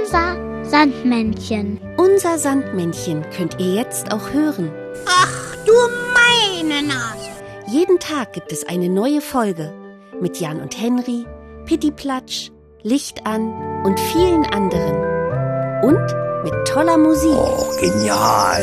Unser Sandmännchen. Unser Sandmännchen könnt ihr jetzt auch hören. Ach du meine Nase. Jeden Tag gibt es eine neue Folge mit Jan und Henry, Pittiplatsch, Licht an und vielen anderen. Und mit toller Musik. Oh, genial.